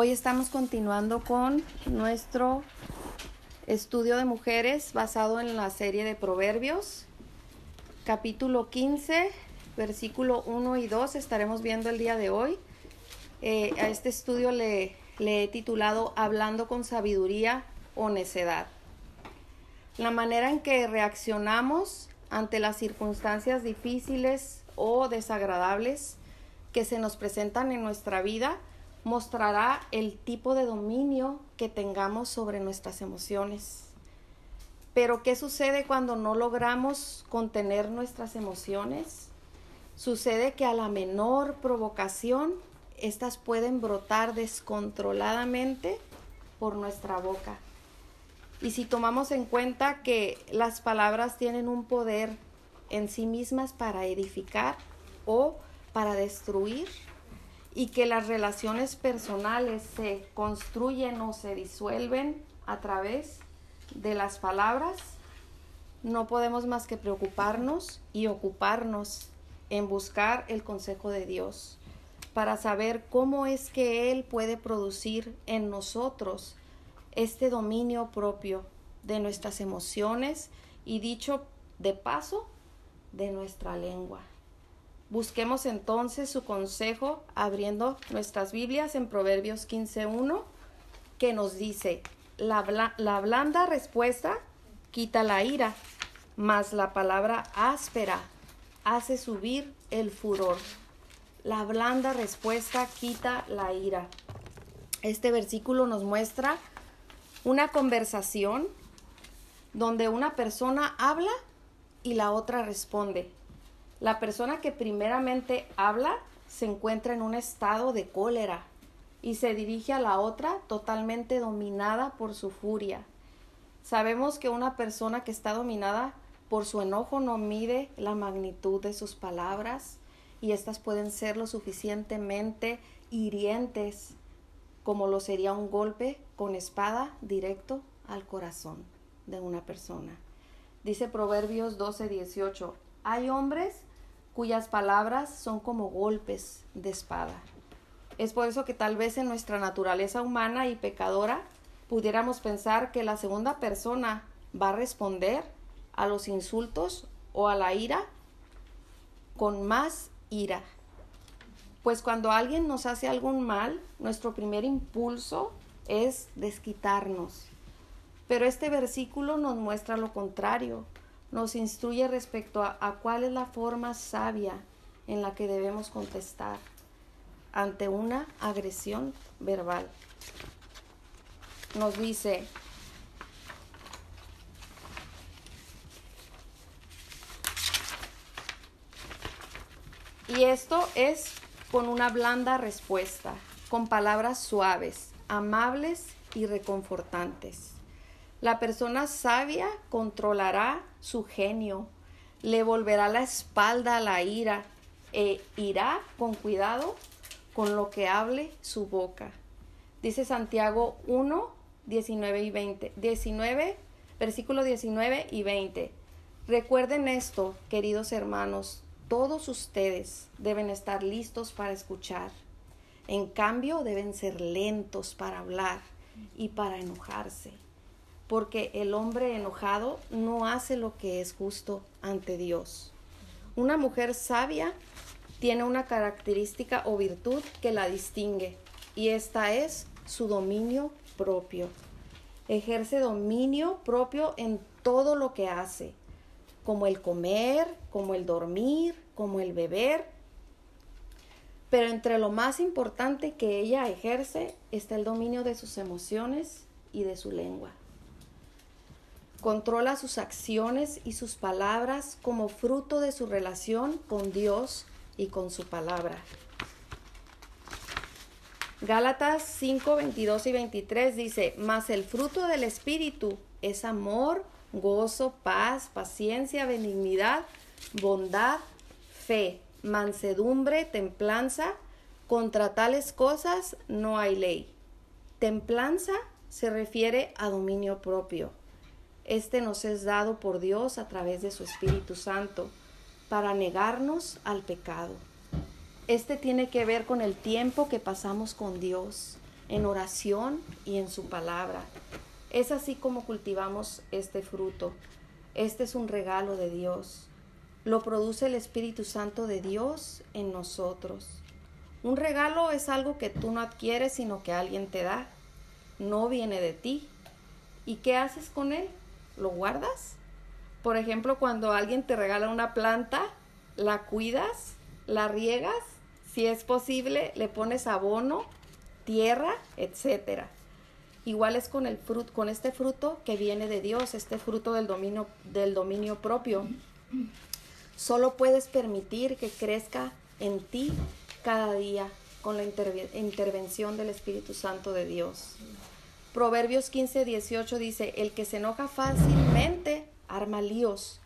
Hoy estamos continuando con nuestro estudio de mujeres basado en la serie de Proverbios, capítulo 15, versículo 1 y 2 estaremos viendo el día de hoy. Eh, a este estudio le, le he titulado Hablando con sabiduría o necedad. La manera en que reaccionamos ante las circunstancias difíciles o desagradables que se nos presentan en nuestra vida mostrará el tipo de dominio que tengamos sobre nuestras emociones. Pero ¿qué sucede cuando no logramos contener nuestras emociones? Sucede que a la menor provocación, éstas pueden brotar descontroladamente por nuestra boca. Y si tomamos en cuenta que las palabras tienen un poder en sí mismas para edificar o para destruir, y que las relaciones personales se construyen o se disuelven a través de las palabras, no podemos más que preocuparnos y ocuparnos en buscar el consejo de Dios para saber cómo es que Él puede producir en nosotros este dominio propio de nuestras emociones y dicho de paso de nuestra lengua. Busquemos entonces su consejo abriendo nuestras Biblias en Proverbios 15.1 que nos dice, la, la blanda respuesta quita la ira, mas la palabra áspera hace subir el furor. La blanda respuesta quita la ira. Este versículo nos muestra una conversación donde una persona habla y la otra responde. La persona que primeramente habla se encuentra en un estado de cólera y se dirige a la otra totalmente dominada por su furia. Sabemos que una persona que está dominada por su enojo no mide la magnitud de sus palabras y éstas pueden ser lo suficientemente hirientes como lo sería un golpe con espada directo al corazón de una persona. Dice Proverbios 12, 18, hay hombres cuyas palabras son como golpes de espada. Es por eso que tal vez en nuestra naturaleza humana y pecadora pudiéramos pensar que la segunda persona va a responder a los insultos o a la ira con más ira. Pues cuando alguien nos hace algún mal, nuestro primer impulso es desquitarnos. Pero este versículo nos muestra lo contrario nos instruye respecto a, cuál es la forma sabia en la que debemos contestar ante una agresión verbal. Nos dice, y esto es con una blanda respuesta, con palabras suaves, amables y reconfortantes. La persona sabia controlará su genio, le volverá la espalda a la ira e irá con cuidado con lo que hable su boca. Dice Santiago 1, 19 y 20. 19, versículo 19 y 20. Recuerden esto, queridos hermanos, todos ustedes deben estar listos para escuchar. En cambio, deben ser lentos para hablar y para enojarse porque el hombre enojado no hace lo que es justo ante Dios. Una mujer sabia tiene una característica o virtud que la distingue, y esta es su dominio propio. Ejerce dominio propio en todo lo que hace, como el comer, como el dormir, como el beber. Pero entre lo más importante que ella ejerce está el dominio de sus emociones y de su lengua. Controla sus acciones y sus palabras como fruto de su relación con Dios y con su palabra. Gálatas 5, 22 y 23 dice, mas el fruto del Espíritu es amor, gozo, paz, paciencia, benignidad, bondad, fe, mansedumbre, templanza. Contra tales cosas no hay ley. Templanza se refiere a dominio propio. Este nos es dado por Dios a través de su Espíritu Santo para negarnos al pecado. Este tiene que ver con el tiempo que pasamos con Dios, en oración y en su palabra. Es así como cultivamos este fruto. Este es un regalo de Dios. Lo produce el Espíritu Santo de Dios en nosotros. Un regalo es algo que tú no adquieres, sino que alguien te da. No viene de ti. ¿Y qué haces con él? ¿Lo guardas? Por ejemplo, cuando alguien te regala una planta, la cuidas, la riegas, si es posible, le pones abono, tierra, etcétera. Igual es con el fruto, con este fruto que viene de Dios, este fruto del dominio, del dominio propio. Solo puedes permitir que crezca en ti cada día con la intervención del Espíritu Santo de Dios. Proverbios 15, 18 dice, el que se enoja fácilmente arma líos,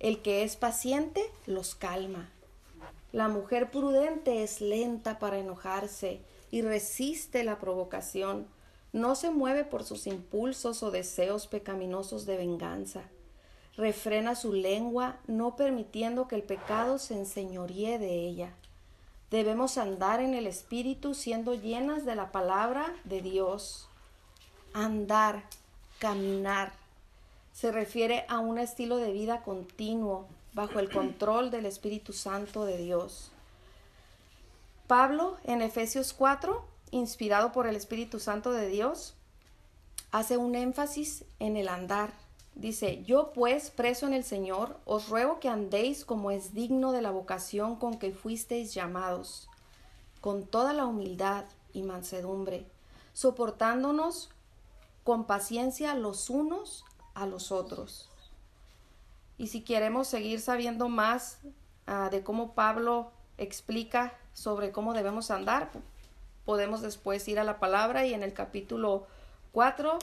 el que es paciente los calma. La mujer prudente es lenta para enojarse y resiste la provocación no se mueve por sus impulsos o deseos pecaminosos de venganza. Refrena su lengua, no permitiendo que el pecado se enseñoríe de ella. Debemos andar en el Espíritu siendo llenas de la palabra de Dios. Andar, caminar, se refiere a un estilo de vida continuo bajo el control del Espíritu Santo de Dios. Pablo en Efesios 4 inspirado por el Espíritu Santo de Dios, hace un énfasis en el andar. Dice, yo pues, preso en el Señor, os ruego que andéis como es digno de la vocación con que fuisteis llamados, con toda la humildad y mansedumbre, soportándonos con paciencia los unos a los otros. Y si queremos seguir sabiendo más ah, de cómo Pablo explica sobre cómo debemos andar, podemos después ir a la palabra y en el capítulo 4,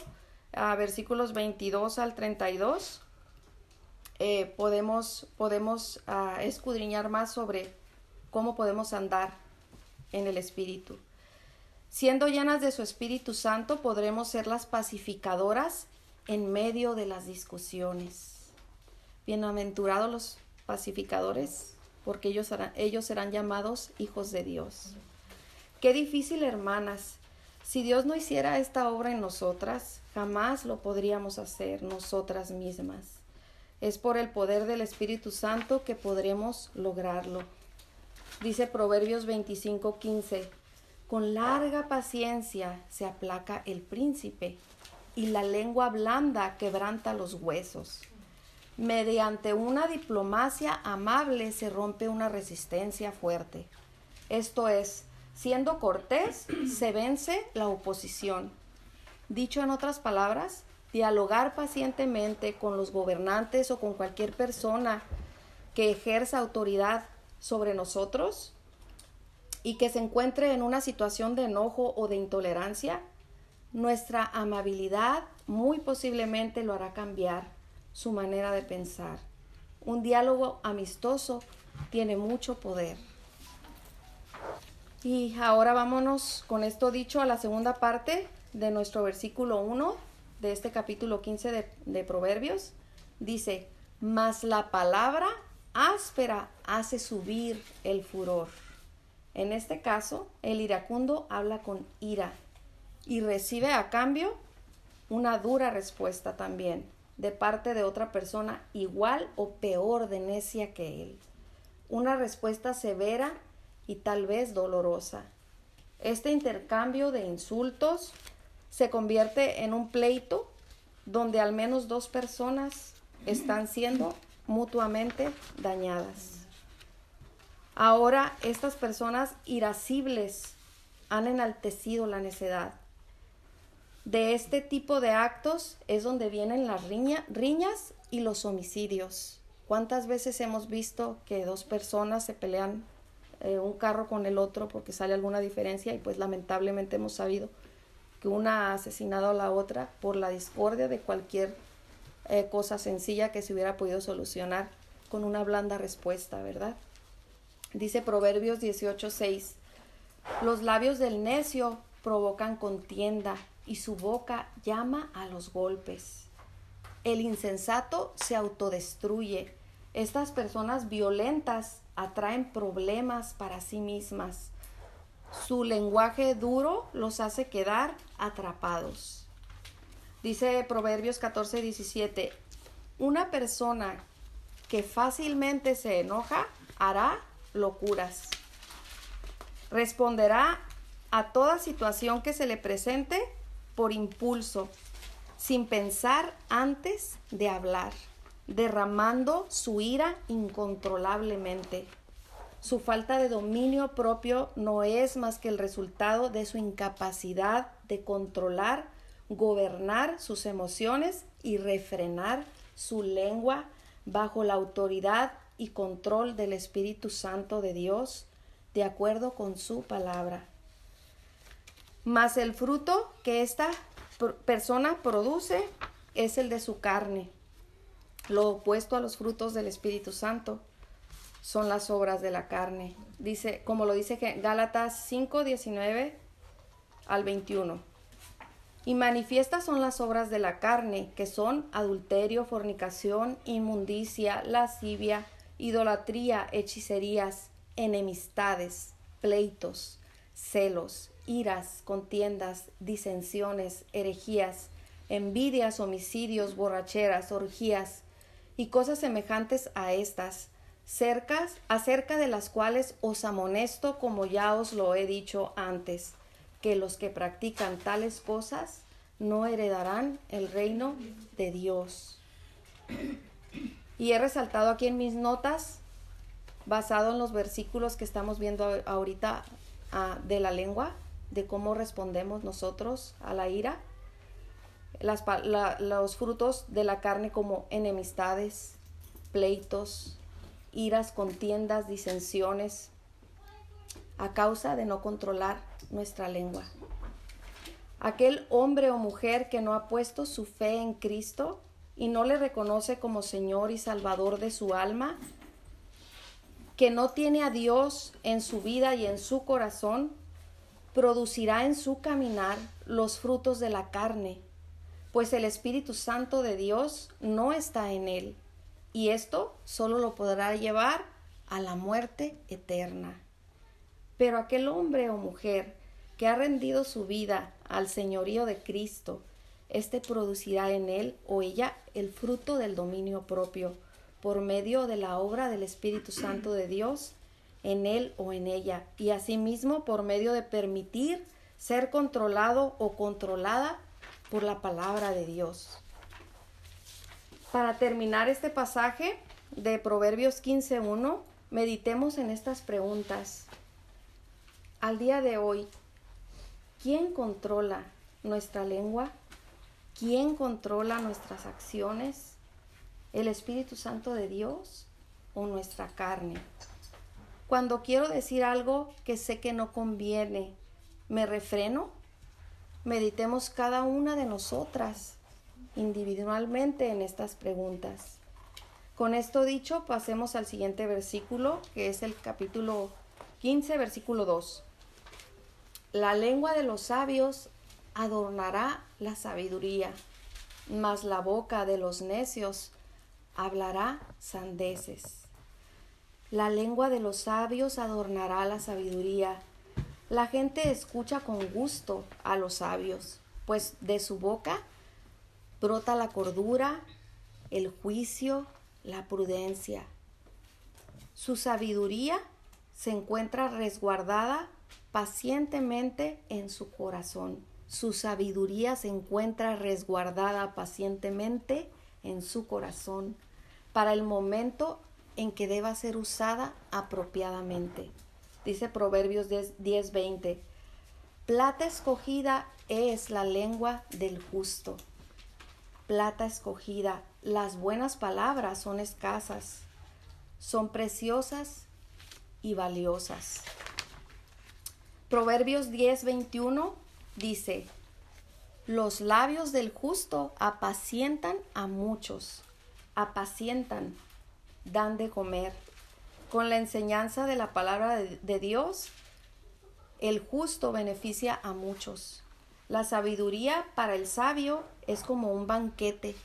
a versículos 22 al 32, eh, podemos, podemos ah, escudriñar más sobre cómo podemos andar en el Espíritu. Siendo llenas de su Espíritu Santo, podremos ser las pacificadoras en medio de las discusiones. Bienaventurados los pacificadores, porque ellos, ellos serán llamados hijos de Dios. Qué difícil, hermanas. Si Dios no hiciera esta obra en nosotras, jamás lo podríamos hacer nosotras mismas. Es por el poder del Espíritu Santo que podremos lograrlo. Dice Proverbios 25:15, con larga paciencia se aplaca el príncipe y la lengua blanda quebranta los huesos. Mediante una diplomacia amable se rompe una resistencia fuerte. Esto es, Siendo cortés, se vence la oposición. Dicho en otras palabras, dialogar pacientemente con los gobernantes o con cualquier persona que ejerza autoridad sobre nosotros y que se encuentre en una situación de enojo o de intolerancia, nuestra amabilidad muy posiblemente lo hará cambiar su manera de pensar. Un diálogo amistoso tiene mucho poder. Y ahora vámonos con esto dicho a la segunda parte de nuestro versículo 1 de este capítulo 15 de, de Proverbios. Dice, mas la palabra áspera hace subir el furor. En este caso, el iracundo habla con ira y recibe a cambio una dura respuesta también de parte de otra persona igual o peor de necia que él. Una respuesta severa y tal vez dolorosa. Este intercambio de insultos se convierte en un pleito donde al menos dos personas están siendo mutuamente dañadas. Ahora estas personas irascibles han enaltecido la necedad. De este tipo de actos es donde vienen las riñas y los homicidios. ¿Cuántas veces hemos visto que dos personas se pelean eh, un carro con el otro porque sale alguna diferencia y pues lamentablemente hemos sabido que una ha asesinado a la otra por la discordia de cualquier eh, cosa sencilla que se hubiera podido solucionar con una blanda respuesta, ¿verdad? Dice Proverbios 18:6, los labios del necio provocan contienda y su boca llama a los golpes. El insensato se autodestruye. Estas personas violentas atraen problemas para sí mismas. Su lenguaje duro los hace quedar atrapados. Dice Proverbios 14, 17, una persona que fácilmente se enoja hará locuras. Responderá a toda situación que se le presente por impulso, sin pensar antes de hablar, derramando su ira incontrolablemente. Su falta de dominio propio no es más que el resultado de su incapacidad de controlar, gobernar sus emociones y refrenar su lengua bajo la autoridad y control del Espíritu Santo de Dios, de acuerdo con su palabra. Mas el fruto que esta persona produce es el de su carne, lo opuesto a los frutos del Espíritu Santo son las obras de la carne. Dice, como lo dice Gálatas 5, 19 al 21. Y manifiestas son las obras de la carne, que son adulterio, fornicación, inmundicia, lascivia, idolatría, hechicerías, enemistades, pleitos, celos, iras, contiendas, disensiones, herejías, envidias, homicidios, borracheras, orgías y cosas semejantes a estas cercas, acerca de las cuales os amonesto, como ya os lo he dicho antes, que los que practican tales cosas no heredarán el reino de Dios. Y he resaltado aquí en mis notas, basado en los versículos que estamos viendo ahorita ah, de la lengua, de cómo respondemos nosotros a la ira, los frutos de la carne como enemistades, pleitos, iras, contiendas, disensiones, a causa de no controlar nuestra lengua. Aquel hombre o mujer que no ha puesto su fe en Cristo y no le reconoce como Señor y Salvador de su alma, que no tiene a Dios en su vida y en su corazón, producirá en su caminar los frutos de la carne, pues el Espíritu Santo de Dios no está en él y esto solo lo podrá llevar a la muerte eterna. Pero aquel hombre o mujer que ha rendido su vida al señorío de Cristo, éste producirá en él o ella el fruto del dominio propio, por medio de la obra del Espíritu Santo de Dios en él o en ella, y asimismo por medio de permitir ser controlado o controlada por la palabra de Dios. Para terminar este pasaje de Proverbios 15.1, meditemos en estas preguntas. Al día de hoy, ¿quién controla nuestra lengua? ¿Quién controla nuestras acciones? ¿El Espíritu Santo de Dios o nuestra carne? Cuando quiero decir algo que sé que no conviene, ¿me refreno? Meditemos cada una de nosotras individualmente en estas preguntas. Con esto dicho, pasemos al siguiente versículo, que es el capítulo 15, versículo 2. La lengua de los sabios adornará la sabiduría, mas la boca de los necios hablará sandeces. La lengua de los sabios adornará la sabiduría. La gente escucha con gusto a los sabios, pues de su boca brota la cordura, el juicio, la prudencia. Su sabiduría se encuentra resguardada pacientemente en su corazón. Su sabiduría se encuentra resguardada pacientemente en su corazón para el momento en que deba ser usada apropiadamente. Dice Proverbios 10:20, plata escogida es la lengua del justo plata escogida. Las buenas palabras son escasas, son preciosas y valiosas. Proverbios 10:21 dice, los labios del justo apacientan a muchos, apacientan, dan de comer. Con la enseñanza de la palabra de, Dios, el justo beneficia a muchos. La sabiduría para el sabio es como un banquete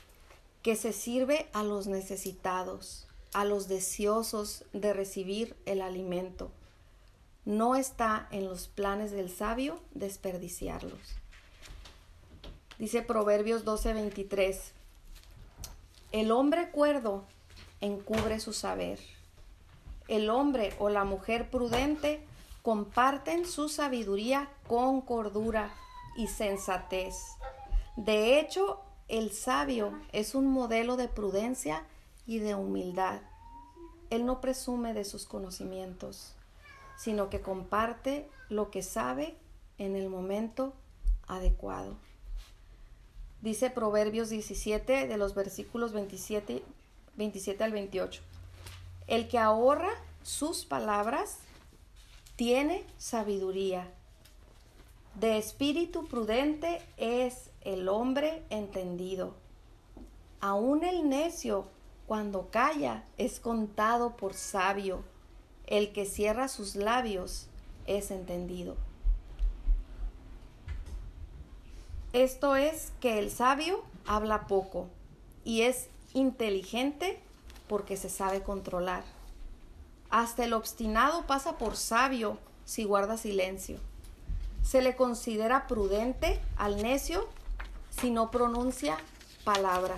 que se sirve a los necesitados, a los deseosos de recibir el alimento. No está en los planes del sabio desperdiciarlos. Dice Proverbios 12:23, el hombre cuerdo encubre su saber. El hombre o la mujer prudente comparten su sabiduría con cordura y sensatez. De hecho, el sabio es un modelo de prudencia y de humildad. Él no presume de sus conocimientos, sino que comparte lo que sabe en el momento adecuado. Dice Proverbios 17 de los versículos 27, 27 al 28. El que ahorra sus palabras tiene sabiduría. De espíritu prudente es el hombre entendido. Aún el necio cuando calla es contado por sabio, el que cierra sus labios es entendido. Esto es que el sabio habla poco y es inteligente porque se sabe controlar. Hasta el obstinado pasa por sabio si guarda silencio. Se le considera prudente al necio si no pronuncia palabra.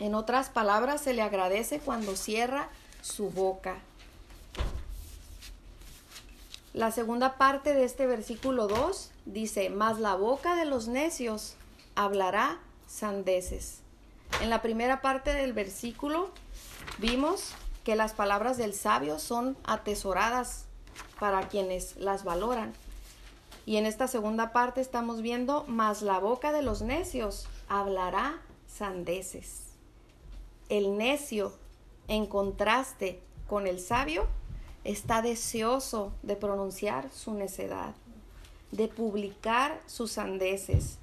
En otras palabras, se le agradece cuando cierra su boca. La segunda parte de este versículo 2 dice, mas la boca de los necios hablará sandeces. En la primera parte del versículo vimos que las palabras del sabio son atesoradas para quienes las valoran. Y en esta segunda parte estamos viendo, mas la boca de los necios hablará sandeces el necio, en contraste con el sabio, está deseoso de pronunciar su necedad, de publicar sus sandeces,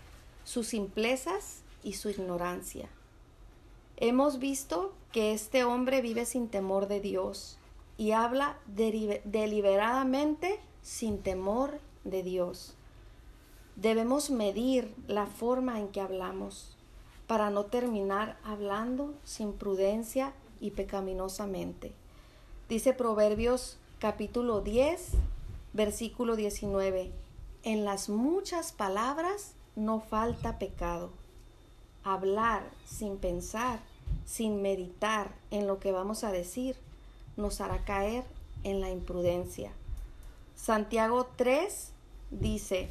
sus simplezas y su ignorancia. Hemos visto que este hombre vive sin temor de Dios y habla deliberadamente sin temor de Dios. Debemos medir la forma en que hablamos para no terminar hablando sin prudencia y pecaminosamente. Dice Proverbios capítulo 10, versículo 19, en las muchas palabras no falta pecado. Hablar sin pensar, sin meditar en lo que vamos a decir, nos hará caer en la imprudencia. Santiago 3 dice,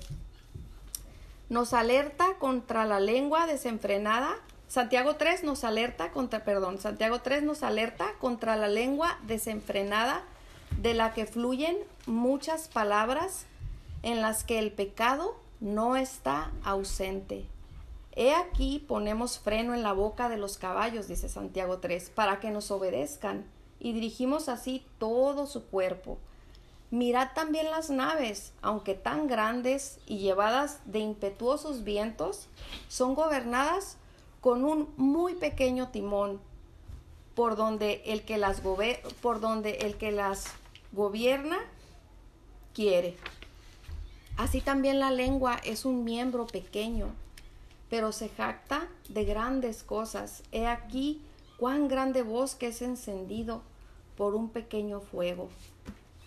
nos alerta contra la lengua desenfrenada. Santiago 3 nos alerta contra, perdón, Santiago 3 nos alerta contra la lengua desenfrenada de la que fluyen muchas palabras en las que el pecado no está ausente. He aquí ponemos freno en la boca de los caballos, dice Santiago 3, para que nos obedezcan, y dirigimos así todo su cuerpo. Mirad también las naves, aunque tan grandes y llevadas de impetuosos vientos, son gobernadas con un muy pequeño timón, por donde el que las, por donde el que las gobierna quiere. Así también la lengua es un miembro pequeño, pero se jacta de grandes cosas. He aquí cuán grande bosque es encendido por un pequeño fuego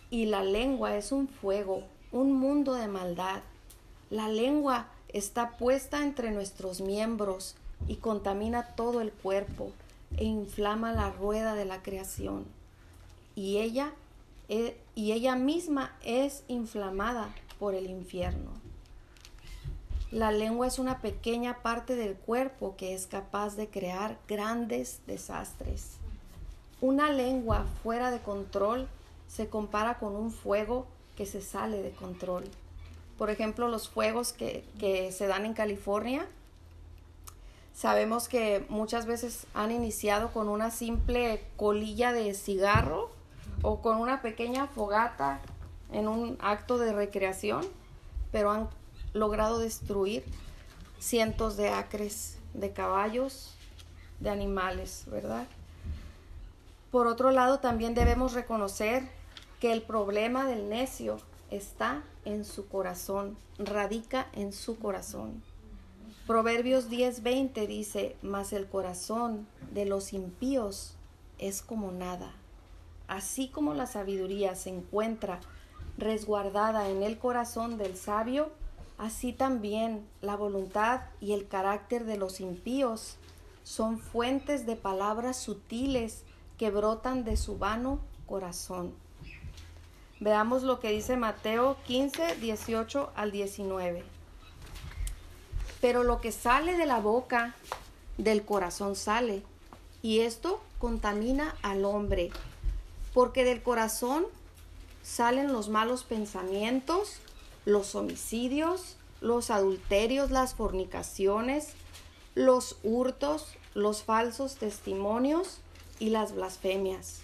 y la lengua es un fuego, un mundo de maldad. La lengua está puesta entre nuestros miembros y contamina todo el cuerpo e inflama la rueda de la creación. Y ella, e, y ella misma es inflamada por el infierno. La lengua es una pequeña parte del cuerpo que es capaz de crear grandes desastres. Una lengua fuera de control se compara con un fuego que se sale de control. Por ejemplo, los fuegos que, se dan en California, sabemos que muchas veces han iniciado con una simple colilla de cigarro o con una pequeña fogata en un acto de recreación, pero han logrado destruir cientos de acres de caballos, de animales, ¿verdad? Por otro lado, también debemos reconocer que el problema del necio está en su corazón, radica en su corazón. Proverbios 10:20 dice, mas el corazón de los impíos es como nada. Así como la sabiduría se encuentra resguardada en el corazón del sabio, así también la voluntad y el carácter de los impíos son fuentes de palabras sutiles que brotan de su vano corazón. Veamos lo que dice Mateo 15, 18 al 19. Pero lo que sale de la boca, del corazón sale, y esto contamina al hombre, porque del corazón salen los malos pensamientos, los homicidios, los adulterios, las fornicaciones, los hurtos, los falsos testimonios y las blasfemias.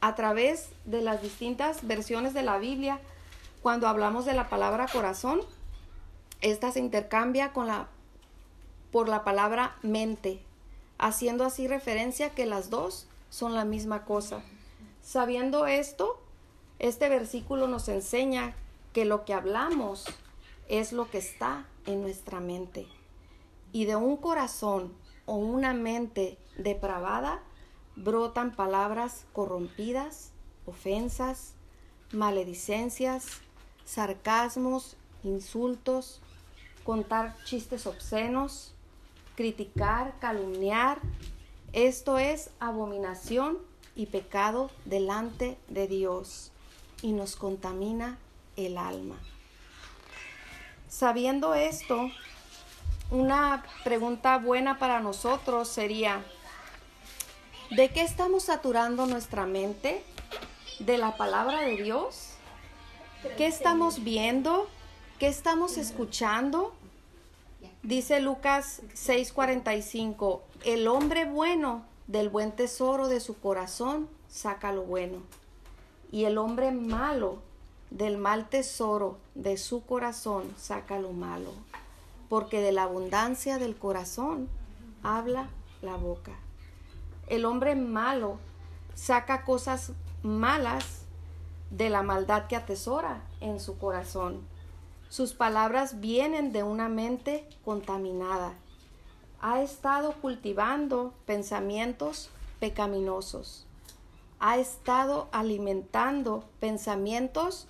A través de las distintas versiones de la Biblia, cuando hablamos de la palabra corazón, esta se intercambia con la, por la palabra mente, haciendo así referencia que las dos son la misma cosa. Sabiendo esto, este versículo nos enseña que lo que hablamos es lo que está en nuestra mente. Y de un corazón o una mente depravada brotan palabras corrompidas, ofensas, maledicencias, sarcasmos, insultos, contar chistes obscenos, criticar, calumniar. Esto es abominación y pecado delante de Dios y nos contamina el alma. Sabiendo esto, una pregunta buena para nosotros sería, ¿De qué estamos saturando nuestra mente? ¿De la palabra de Dios? ¿Qué estamos viendo? ¿Qué estamos escuchando? Dice Lucas 6:45, el hombre bueno del buen tesoro de su corazón saca lo bueno, y el hombre malo del mal tesoro de su corazón saca lo malo, porque de la abundancia del corazón habla la boca. El hombre malo saca cosas malas de la maldad que atesora en su corazón. Sus palabras vienen de una mente contaminada. Ha estado cultivando pensamientos pecaminosos. Ha estado alimentando pensamientos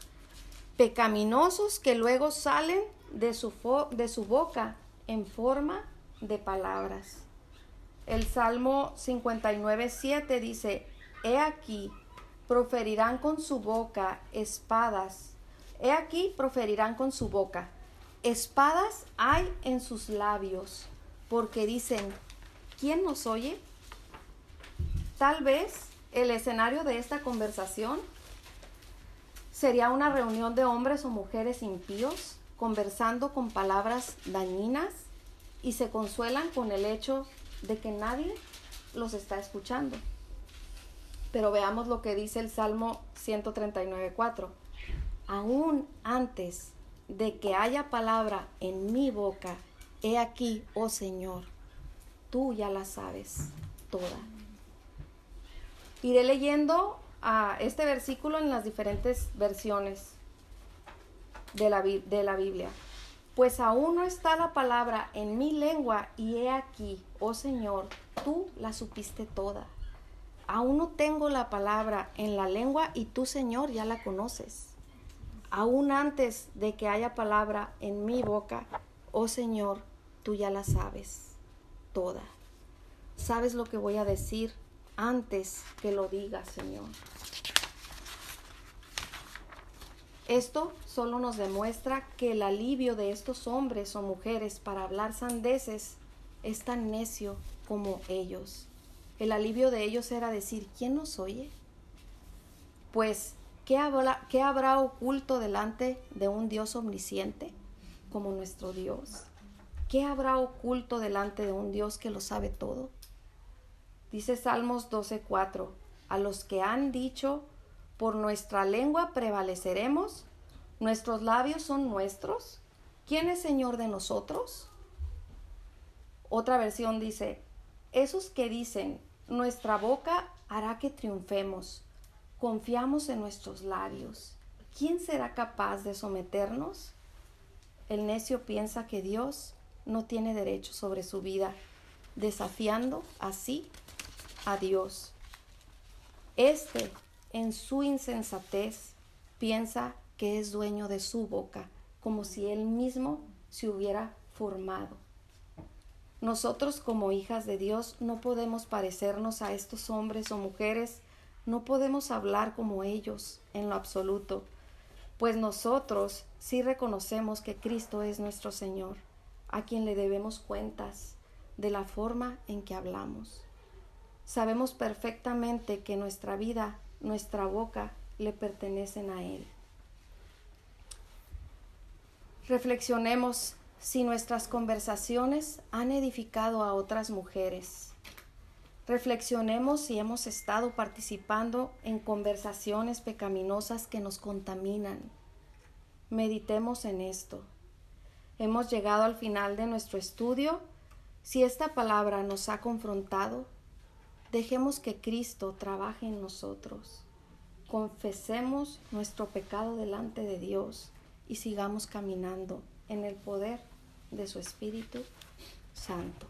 pecaminosos que luego salen de su, de su boca en forma de palabras. El Salmo 59, 7 dice, He aquí, proferirán con su boca espadas. He aquí, proferirán con su boca. Espadas hay en sus labios, porque dicen, ¿quién nos oye? Tal vez el escenario de esta conversación sería una reunión de hombres o mujeres impíos conversando con palabras dañinas y se consuelan con el hecho de que nadie los está escuchando. Pero veamos lo que dice el Salmo 139.4. Aún antes de que haya palabra en mi boca, he aquí, oh Señor, tú ya la sabes toda. Iré leyendo a este versículo en las diferentes versiones de la, de la Biblia pues aún no está la palabra en mi lengua y he aquí, oh Señor, tú la supiste toda. Aún no tengo la palabra en la lengua y tú, Señor, ya la conoces. Aún antes de que haya palabra en mi boca, oh Señor, tú ya la sabes toda. Sabes lo que voy a decir antes que lo diga, Señor. Esto solo nos demuestra que el alivio de estos hombres o mujeres para hablar sandeces es tan necio como ellos. El alivio de ellos era decir, ¿quién nos oye? Pues, ¿qué habrá, ¿qué habrá oculto delante de un Dios omnisciente como nuestro Dios? ¿Qué habrá oculto delante de un Dios que lo sabe todo? Dice Salmos 12:4, a los que han dicho, por nuestra lengua prevaleceremos, nuestros labios son nuestros. ¿Quién es Señor de nosotros? Otra versión dice, esos que dicen, nuestra boca hará que triunfemos, confiamos en nuestros labios. ¿Quién será capaz de someternos? El necio piensa que Dios no tiene derecho sobre su vida, desafiando así a Dios. Este en su insensatez piensa que es dueño de su boca, como si él mismo se hubiera formado. Nosotros como hijas de Dios no podemos parecernos a estos hombres o mujeres, no podemos hablar como ellos en lo absoluto, pues nosotros sí reconocemos que Cristo es nuestro Señor, a quien le debemos cuentas de la forma en que hablamos. Sabemos perfectamente que nuestra vida, nuestra boca, le pertenecen a Él. Reflexionemos si nuestras conversaciones han edificado a otras mujeres. Reflexionemos si hemos estado participando en conversaciones pecaminosas que nos contaminan. Meditemos en esto. Hemos llegado al final de nuestro estudio. Si esta palabra nos ha confrontado, dejemos que Cristo trabaje en nosotros. Confesemos nuestro pecado delante de Dios y sigamos caminando en el poder de su Espíritu Santo.